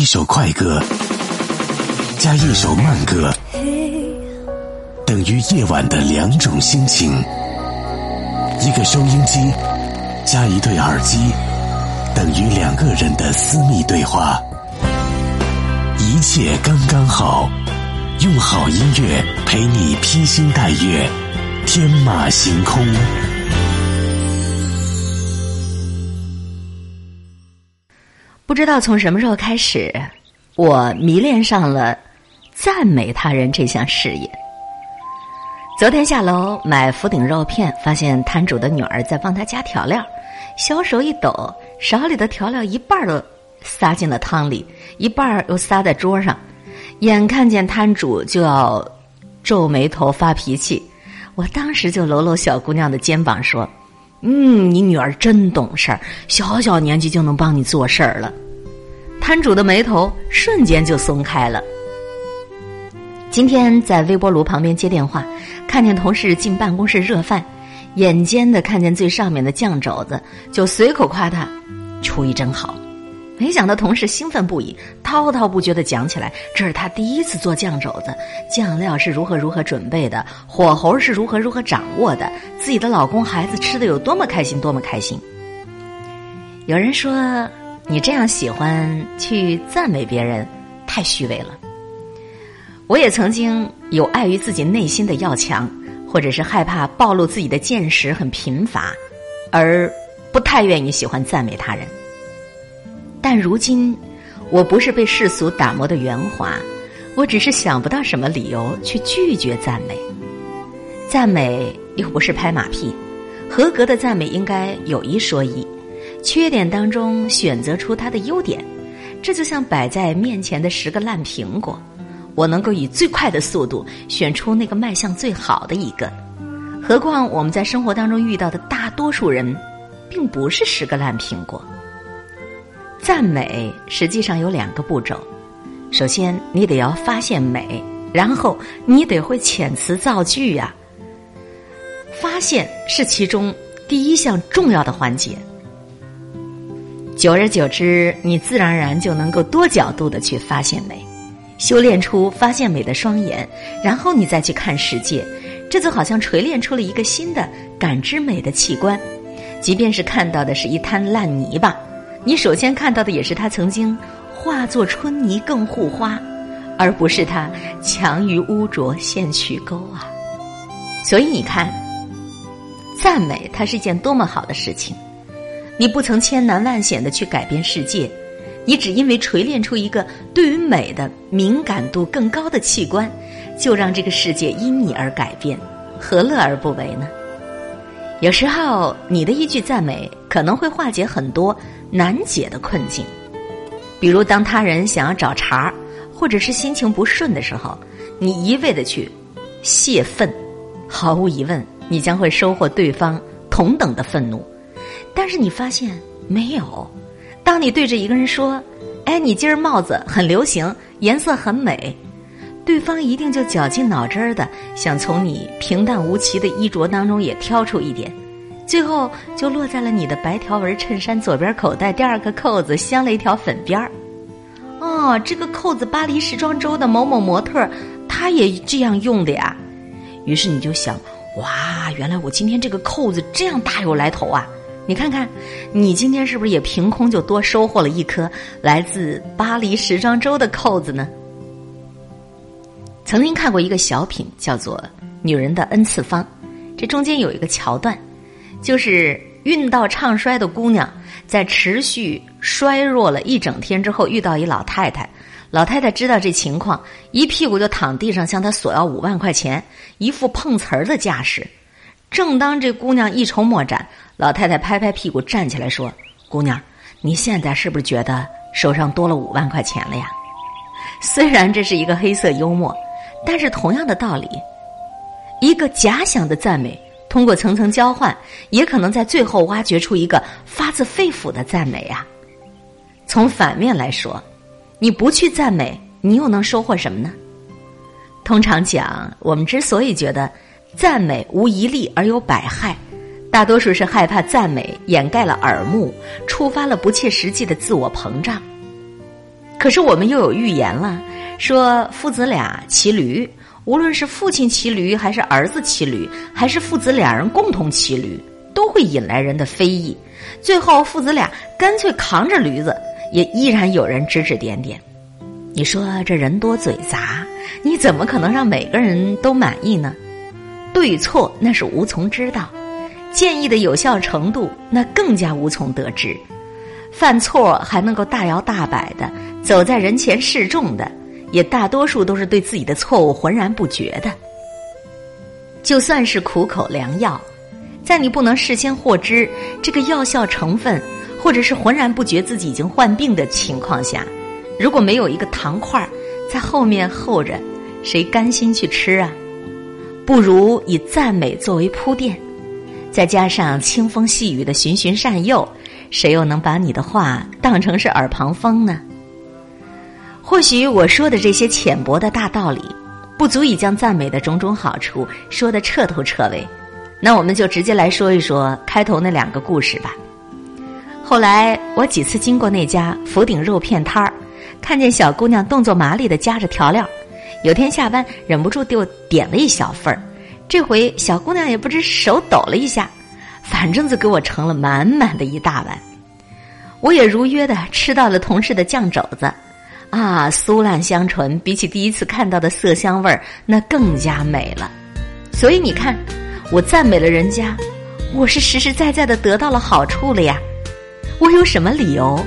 一首快歌加一首慢歌，等于夜晚的两种心情。一个收音机加一对耳机，等于两个人的私密对话。一切刚刚好，用好音乐陪你披星戴月，天马行空。不知道从什么时候开始，我迷恋上了赞美他人这项事业。昨天下楼买福鼎肉片，发现摊主的女儿在帮他加调料，小手一抖，勺里的调料一半都撒进了汤里，一半又撒在桌上，眼看见摊主就要皱眉头发脾气，我当时就搂搂小姑娘的肩膀说：“嗯，你女儿真懂事儿，小小年纪就能帮你做事儿了。”摊主的眉头瞬间就松开了。今天在微波炉旁边接电话，看见同事进办公室热饭，眼尖的看见最上面的酱肘子，就随口夸他厨艺真好。没想到同事兴奋不已，滔滔不绝的讲起来，这是他第一次做酱肘子，酱料是如何如何准备的，火候是如何如何掌握的，自己的老公孩子吃的有多么开心，多么开心。有人说你这样喜欢去赞美别人，太虚伪了。我也曾经有碍于自己内心的要强，或者是害怕暴露自己的见识很贫乏，而不太愿意喜欢赞美他人。但如今，我不是被世俗打磨的圆滑，我只是想不到什么理由去拒绝赞美。赞美又不是拍马屁，合格的赞美应该有一说一，缺点当中选择出它的优点。这就像摆在面前的十个烂苹果。我能够以最快的速度选出那个卖相最好的一个，何况我们在生活当中遇到的大多数人，并不是十个烂苹果。赞美实际上有两个步骤，首先你得要发现美，然后你得会遣词造句呀。发现是其中第一项重要的环节，久而久之，你自然而然就能够多角度的去发现美。修炼出发现美的双眼，然后你再去看世界，这就好像锤炼出了一个新的感知美的器官。即便是看到的是一滩烂泥巴，你首先看到的也是他曾经化作春泥更护花，而不是他强于污浊陷渠沟啊。所以你看，赞美它是一件多么好的事情。你不曾千难万险的去改变世界。你只因为锤炼出一个对于美的敏感度更高的器官，就让这个世界因你而改变，何乐而不为呢？有时候，你的一句赞美可能会化解很多难解的困境。比如，当他人想要找茬，或者是心情不顺的时候，你一味的去泄愤，毫无疑问，你将会收获对方同等的愤怒。但是，你发现没有？当你对着一个人说：“哎，你今儿帽子很流行，颜色很美。”对方一定就绞尽脑汁儿的想从你平淡无奇的衣着当中也挑出一点，最后就落在了你的白条纹衬衫左边口袋第二个扣子镶了一条粉边儿。哦，这个扣子巴黎时装周的某某模特他也这样用的呀。于是你就想：哇，原来我今天这个扣子这样大有来头啊！你看看，你今天是不是也凭空就多收获了一颗来自巴黎时装周的扣子呢？曾经看过一个小品，叫做《女人的 N 次方》，这中间有一个桥段，就是运道唱衰的姑娘在持续衰弱了一整天之后，遇到一老太太。老太太知道这情况，一屁股就躺地上向她索要五万块钱，一副碰瓷儿的架势。正当这姑娘一筹莫展。老太太拍拍屁股站起来说：“姑娘，你现在是不是觉得手上多了五万块钱了呀？”虽然这是一个黑色幽默，但是同样的道理，一个假想的赞美，通过层层交换，也可能在最后挖掘出一个发自肺腑的赞美啊。从反面来说，你不去赞美，你又能收获什么呢？通常讲，我们之所以觉得赞美无一利而有百害。大多数是害怕赞美掩盖了耳目，触发了不切实际的自我膨胀。可是我们又有预言了，说父子俩骑驴，无论是父亲骑驴，还是儿子骑驴，还是父子两人共同骑驴，都会引来人的非议。最后，父子俩干脆扛着驴子，也依然有人指指点点。你说这人多嘴杂，你怎么可能让每个人都满意呢？对错那是无从知道，建议的有效程度那更加无从得知。犯错还能够大摇大摆的走在人前示众的，也大多数都是对自己的错误浑然不觉的。就算是苦口良药，在你不能事先获知这个药效成分，或者是浑然不觉自己已经患病的情况下，如果没有一个糖块在后面候着，谁甘心去吃啊？不如以赞美作为铺垫，再加上清风细雨的循循善诱。谁又能把你的话当成是耳旁风呢？或许我说的这些浅薄的大道理，不足以将赞美的种种好处说得彻头彻尾。那我们就直接来说一说开头那两个故事吧。后来我几次经过那家福鼎肉片摊儿，看见小姑娘动作麻利的夹着调料，有天下班忍不住就点了一小份儿。这回小姑娘也不知手抖了一下。反正就给我盛了满满的一大碗，我也如约的吃到了同事的酱肘子，啊，酥烂香醇，比起第一次看到的色香味儿，那更加美了。所以你看，我赞美了人家，我是实实在在的得到了好处了呀。我有什么理由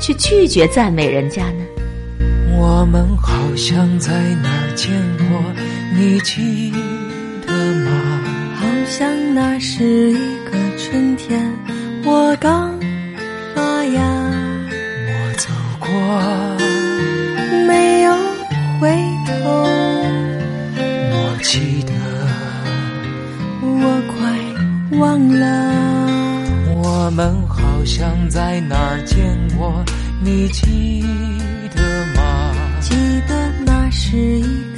去拒绝赞美人家呢？我们好像在哪儿见过，你记得吗？好像那是一个。春天，我刚发芽。我走过，回头。我记得，我快忘了。我们好像在哪儿见过，你记得吗？记得那是一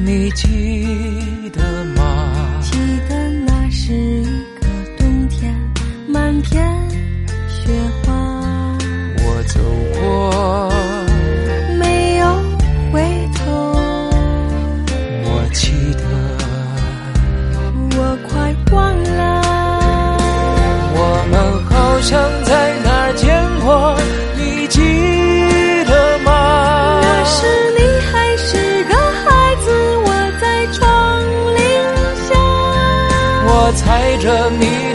你听着你。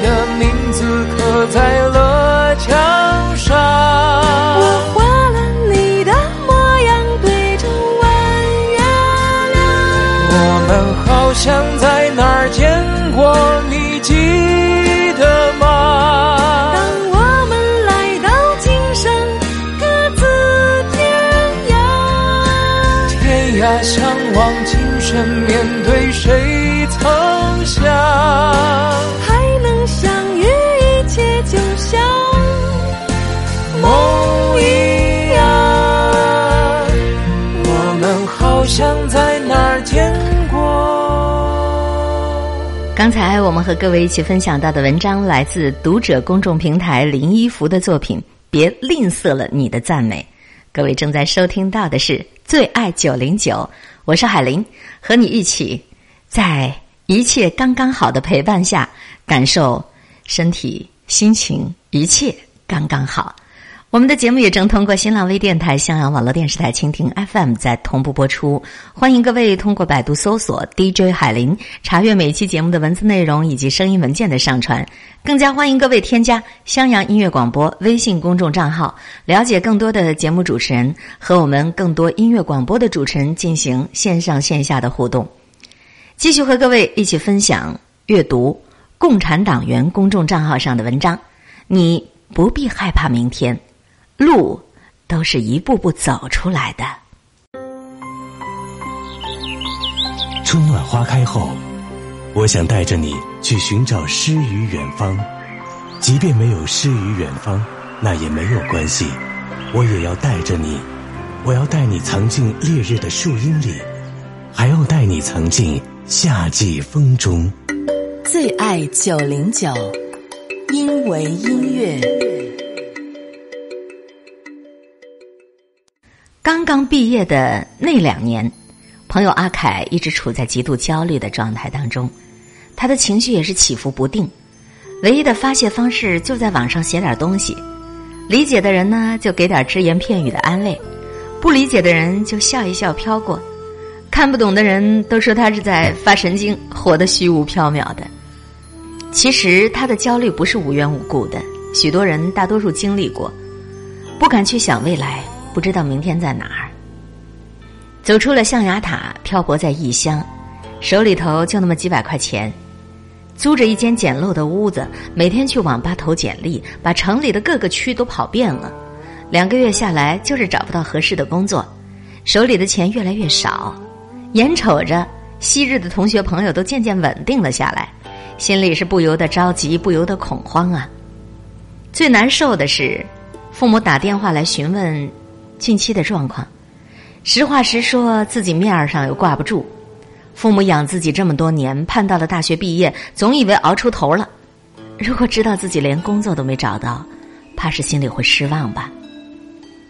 刚才我们和各位一起分享到的文章来自读者公众平台林一福的作品《别吝啬了你的赞美》。各位正在收听到的是《最爱九零九》，我是海林，和你一起在一切刚刚好的陪伴下，感受身体、心情一切刚刚好。我们的节目也正通过新浪微电台、襄阳网络电视台、蜻蜓 FM 在同步播出。欢迎各位通过百度搜索 DJ 海林，查阅每期节目的文字内容以及声音文件的上传。更加欢迎各位添加襄阳音乐广播微信公众账号，了解更多的节目主持人和我们更多音乐广播的主持人进行线上线下的互动。继续和各位一起分享阅读共产党员公众账号上的文章。你不必害怕明天。路都是一步步走出来的。春暖花开后，我想带着你去寻找诗与远方。即便没有诗与远方，那也没有关系。我也要带着你，我要带你藏进烈日的树荫里，还要带你藏进夏季风中。最爱九零九，因为音乐。刚刚毕业的那两年，朋友阿凯一直处在极度焦虑的状态当中，他的情绪也是起伏不定。唯一的发泄方式就在网上写点东西，理解的人呢就给点只言片语的安慰，不理解的人就笑一笑飘过，看不懂的人都说他是在发神经，活得虚无缥缈的。其实他的焦虑不是无缘无故的，许多人大多数经历过，不敢去想未来。不知道明天在哪儿。走出了象牙塔，漂泊在异乡，手里头就那么几百块钱，租着一间简陋的屋子，每天去网吧投简历，把城里的各个区都跑遍了。两个月下来，就是找不到合适的工作，手里的钱越来越少，眼瞅着昔日的同学朋友都渐渐稳定了下来，心里是不由得着急，不由得恐慌啊。最难受的是，父母打电话来询问。近期的状况，实话实说，自己面儿上又挂不住。父母养自己这么多年，盼到了大学毕业，总以为熬出头了。如果知道自己连工作都没找到，怕是心里会失望吧。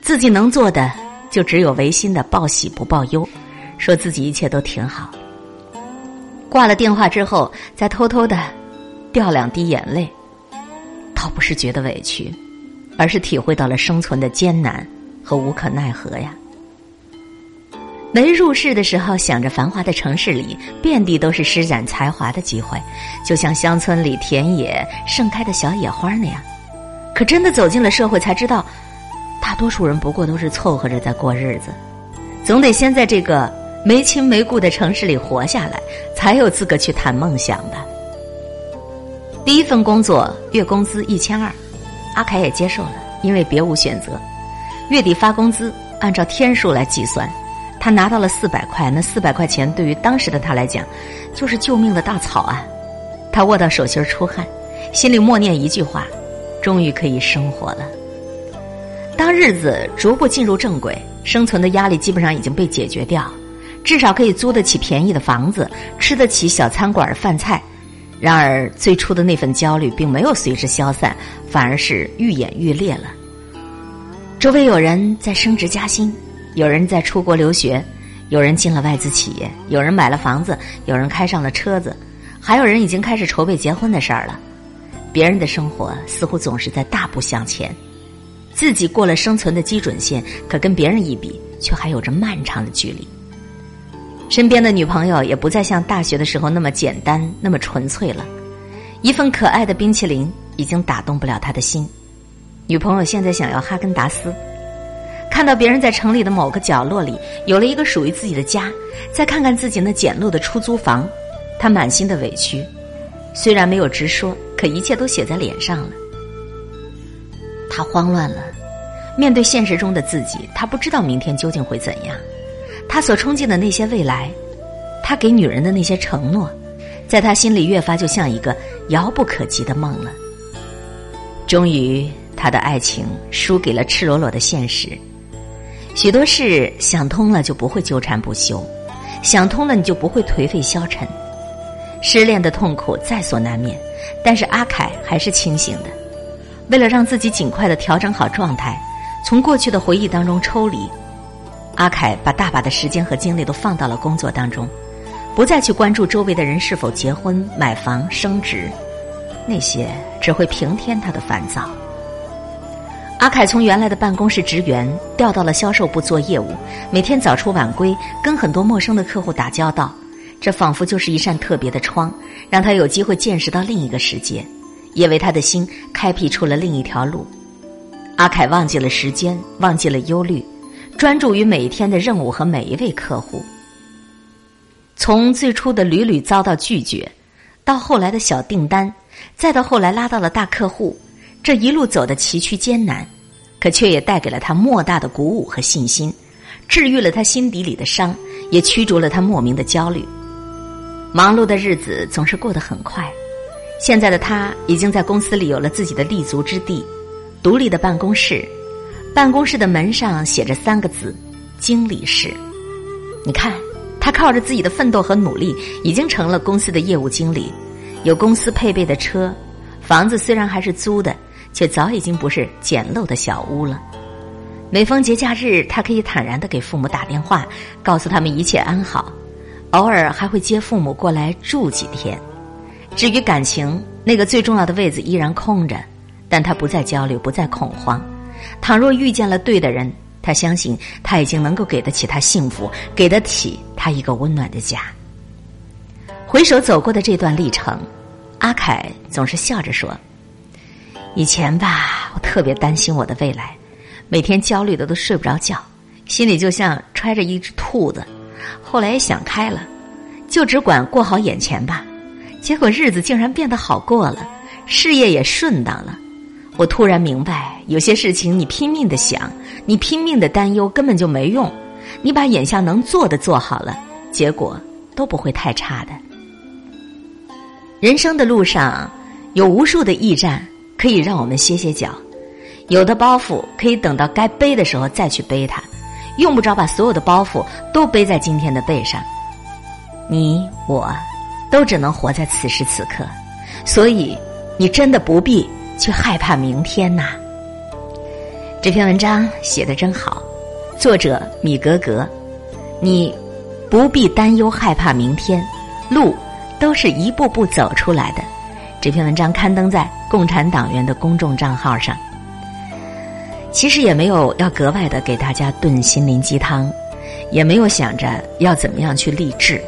自己能做的，就只有违心的报喜不报忧，说自己一切都挺好。挂了电话之后，再偷偷的掉两滴眼泪，倒不是觉得委屈，而是体会到了生存的艰难。和无可奈何呀！没入世的时候，想着繁华的城市里遍地都是施展才华的机会，就像乡村里田野盛开的小野花那样。可真的走进了社会，才知道，大多数人不过都是凑合着在过日子。总得先在这个没亲没故的城市里活下来，才有资格去谈梦想吧。第一份工作月工资一千二，阿凯也接受了，因为别无选择。月底发工资，按照天数来计算，他拿到了四百块。那四百块钱对于当时的他来讲，就是救命的大草啊！他握到手心出汗，心里默念一句话：终于可以生活了。当日子逐步进入正轨，生存的压力基本上已经被解决掉，至少可以租得起便宜的房子，吃得起小餐馆饭菜。然而，最初的那份焦虑并没有随之消散，反而是愈演愈烈了。周围有人在升职加薪，有人在出国留学，有人进了外资企业，有人买了房子，有人开上了车子，还有人已经开始筹备结婚的事儿了。别人的生活似乎总是在大步向前，自己过了生存的基准线，可跟别人一比，却还有着漫长的距离。身边的女朋友也不再像大学的时候那么简单、那么纯粹了，一份可爱的冰淇淋已经打动不了他的心。女朋友现在想要哈根达斯，看到别人在城里的某个角落里有了一个属于自己的家，再看看自己那简陋的出租房，他满心的委屈，虽然没有直说，可一切都写在脸上了。他慌乱了，面对现实中的自己，他不知道明天究竟会怎样。他所憧憬的那些未来，他给女人的那些承诺，在他心里越发就像一个遥不可及的梦了。终于。他的爱情输给了赤裸裸的现实，许多事想通了就不会纠缠不休，想通了你就不会颓废消沉。失恋的痛苦在所难免，但是阿凯还是清醒的。为了让自己尽快的调整好状态，从过去的回忆当中抽离，阿凯把大把的时间和精力都放到了工作当中，不再去关注周围的人是否结婚、买房、升职，那些只会平添他的烦躁。阿凯从原来的办公室职员调到了销售部做业务，每天早出晚归，跟很多陌生的客户打交道，这仿佛就是一扇特别的窗，让他有机会见识到另一个世界，也为他的心开辟出了另一条路。阿凯忘记了时间，忘记了忧虑，专注于每一天的任务和每一位客户。从最初的屡屡遭到拒绝，到后来的小订单，再到后来拉到了大客户，这一路走的崎岖艰难，可却也带给了他莫大的鼓舞和信心，治愈了他心底里的伤，也驱逐了他莫名的焦虑。忙碌的日子总是过得很快，现在的他已经在公司里有了自己的立足之地，独立的办公室，办公室的门上写着三个字：经理室。你看。他靠着自己的奋斗和努力，已经成了公司的业务经理，有公司配备的车，房子虽然还是租的，却早已经不是简陋的小屋了。每逢节假日，他可以坦然的给父母打电话，告诉他们一切安好，偶尔还会接父母过来住几天。至于感情，那个最重要的位子依然空着，但他不再焦虑，不再恐慌。倘若遇见了对的人。他相信他已经能够给得起他幸福，给得起他一个温暖的家。回首走过的这段历程，阿凯总是笑着说：“以前吧，我特别担心我的未来，每天焦虑的都睡不着觉，心里就像揣着一只兔子。后来也想开了，就只管过好眼前吧。结果日子竟然变得好过了，事业也顺当了。我突然明白，有些事情你拼命的想。”你拼命的担忧根本就没用，你把眼下能做的做好了，结果都不会太差的。人生的路上有无数的驿站可以让我们歇歇脚，有的包袱可以等到该背的时候再去背它，用不着把所有的包袱都背在今天的背上。你我都只能活在此时此刻，所以你真的不必去害怕明天呐。这篇文章写的真好，作者米格格，你不必担忧害怕明天，路都是一步步走出来的。这篇文章刊登在共产党员的公众账号上。其实也没有要格外的给大家炖心灵鸡汤，也没有想着要怎么样去励志，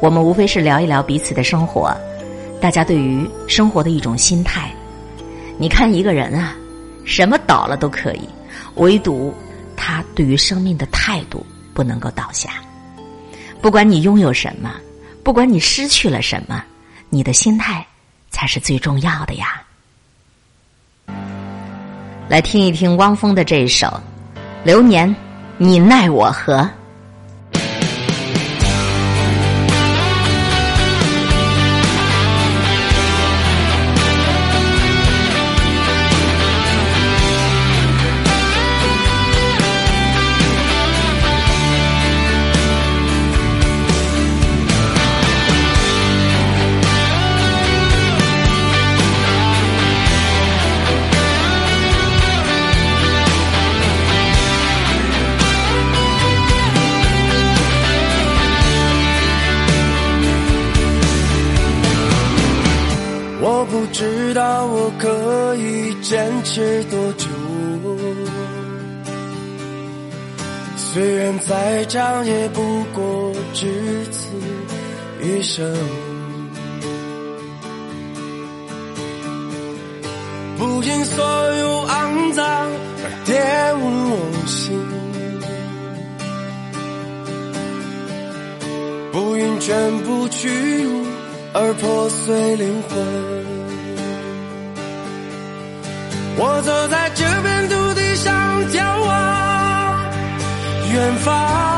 我们无非是聊一聊彼此的生活，大家对于生活的一种心态。你看一个人啊。什么倒了都可以，唯独他对于生命的态度不能够倒下。不管你拥有什么，不管你失去了什么，你的心态才是最重要的呀。来听一听汪峰的这一首《流年》，你奈我何？坚持多久？虽然再长，也不过只此一生。不因所有肮脏而玷污我心，不因全部屈辱而破碎灵魂。我走在这片土地上，眺望远方。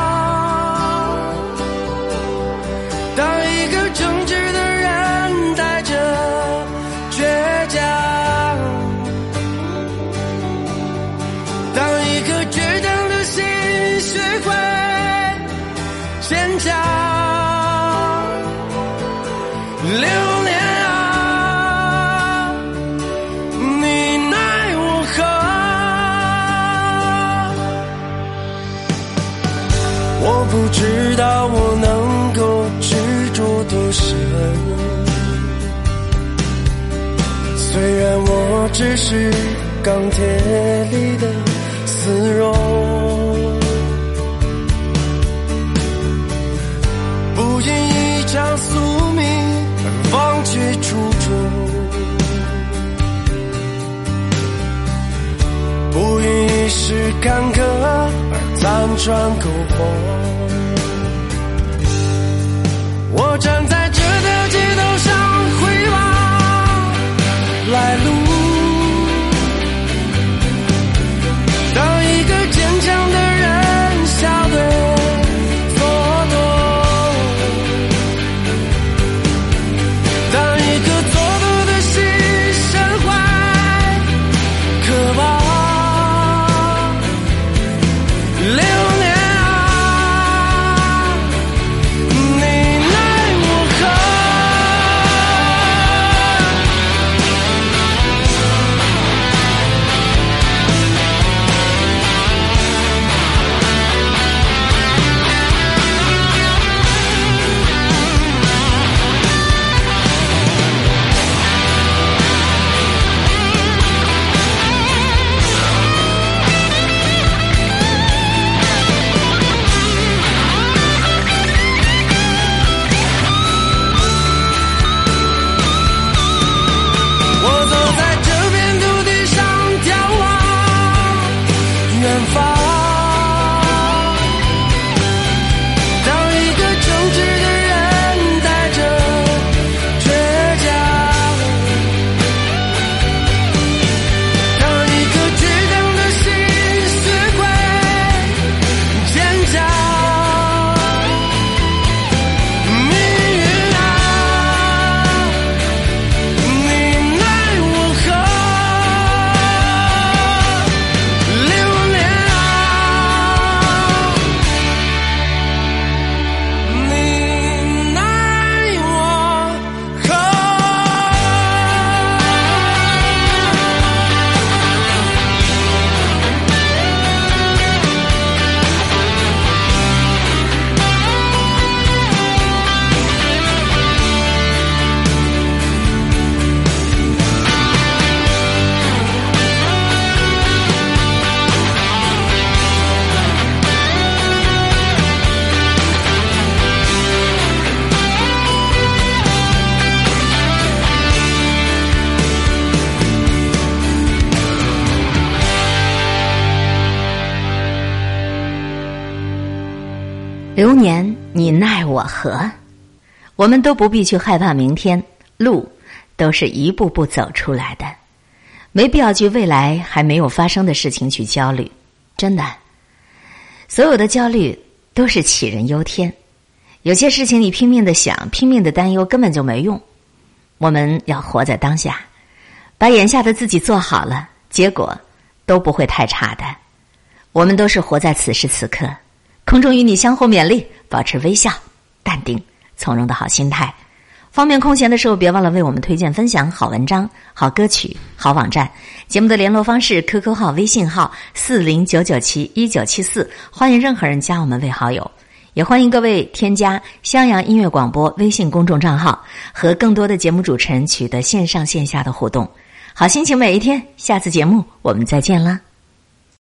只是钢铁里的丝绒，奈我何？我们都不必去害怕明天，路都是一步步走出来的，没必要去未来还没有发生的事情去焦虑。真的，所有的焦虑都是杞人忧天。有些事情你拼命的想，拼命的担忧，根本就没用。我们要活在当下，把眼下的自己做好了，结果都不会太差的。我们都是活在此时此刻，空中与你相互勉励，保持微笑、淡定、从容的好心态。方便空闲的时候，别忘了为我们推荐、分享好文章、好歌曲、好网站。节目的联络方式：QQ 号、微信号四零九九七一九七四，欢迎任何人加我们为好友。也欢迎各位添加襄阳音乐广播微信公众账号，和更多的节目主持人取得线上线下的互动。好心情每一天，下次节目我们再见啦。